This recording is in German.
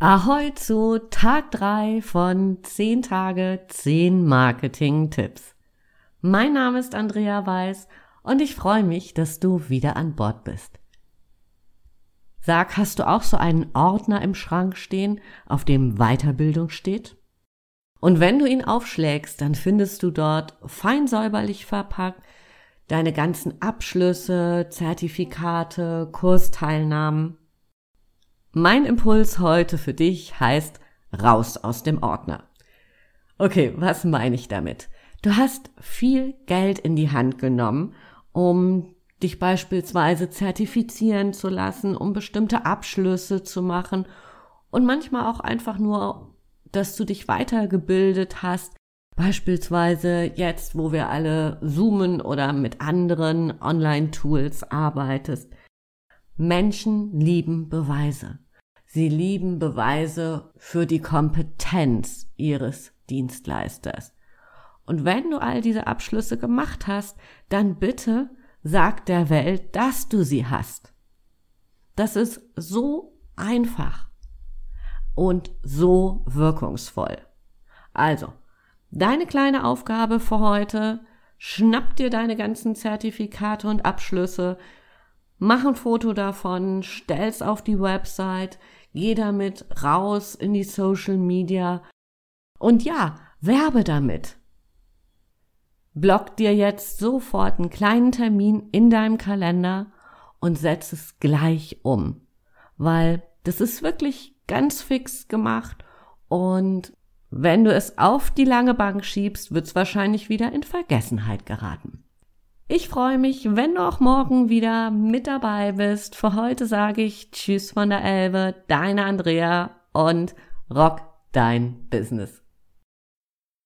Ahoi zu Tag 3 von 10 Tage 10 Marketing-Tipps. Mein Name ist Andrea Weiß und ich freue mich, dass du wieder an Bord bist. Sag, hast du auch so einen Ordner im Schrank stehen, auf dem Weiterbildung steht? Und wenn du ihn aufschlägst, dann findest du dort fein säuberlich verpackt deine ganzen Abschlüsse, Zertifikate, Kursteilnahmen mein Impuls heute für dich heißt raus aus dem Ordner. Okay, was meine ich damit? Du hast viel Geld in die Hand genommen, um dich beispielsweise zertifizieren zu lassen, um bestimmte Abschlüsse zu machen und manchmal auch einfach nur, dass du dich weitergebildet hast, beispielsweise jetzt, wo wir alle zoomen oder mit anderen Online-Tools arbeitest. Menschen lieben Beweise. Sie lieben Beweise für die Kompetenz ihres Dienstleisters. Und wenn du all diese Abschlüsse gemacht hast, dann bitte sag der Welt, dass du sie hast. Das ist so einfach und so wirkungsvoll. Also, deine kleine Aufgabe für heute, schnapp dir deine ganzen Zertifikate und Abschlüsse, Mach ein Foto davon, stell's auf die Website, geh damit raus in die Social Media und ja, werbe damit. Block dir jetzt sofort einen kleinen Termin in deinem Kalender und setz es gleich um, weil das ist wirklich ganz fix gemacht und wenn du es auf die lange Bank schiebst, wird's wahrscheinlich wieder in Vergessenheit geraten. Ich freue mich, wenn du auch morgen wieder mit dabei bist. Für heute sage ich Tschüss von der Elbe, deine Andrea und rock dein Business.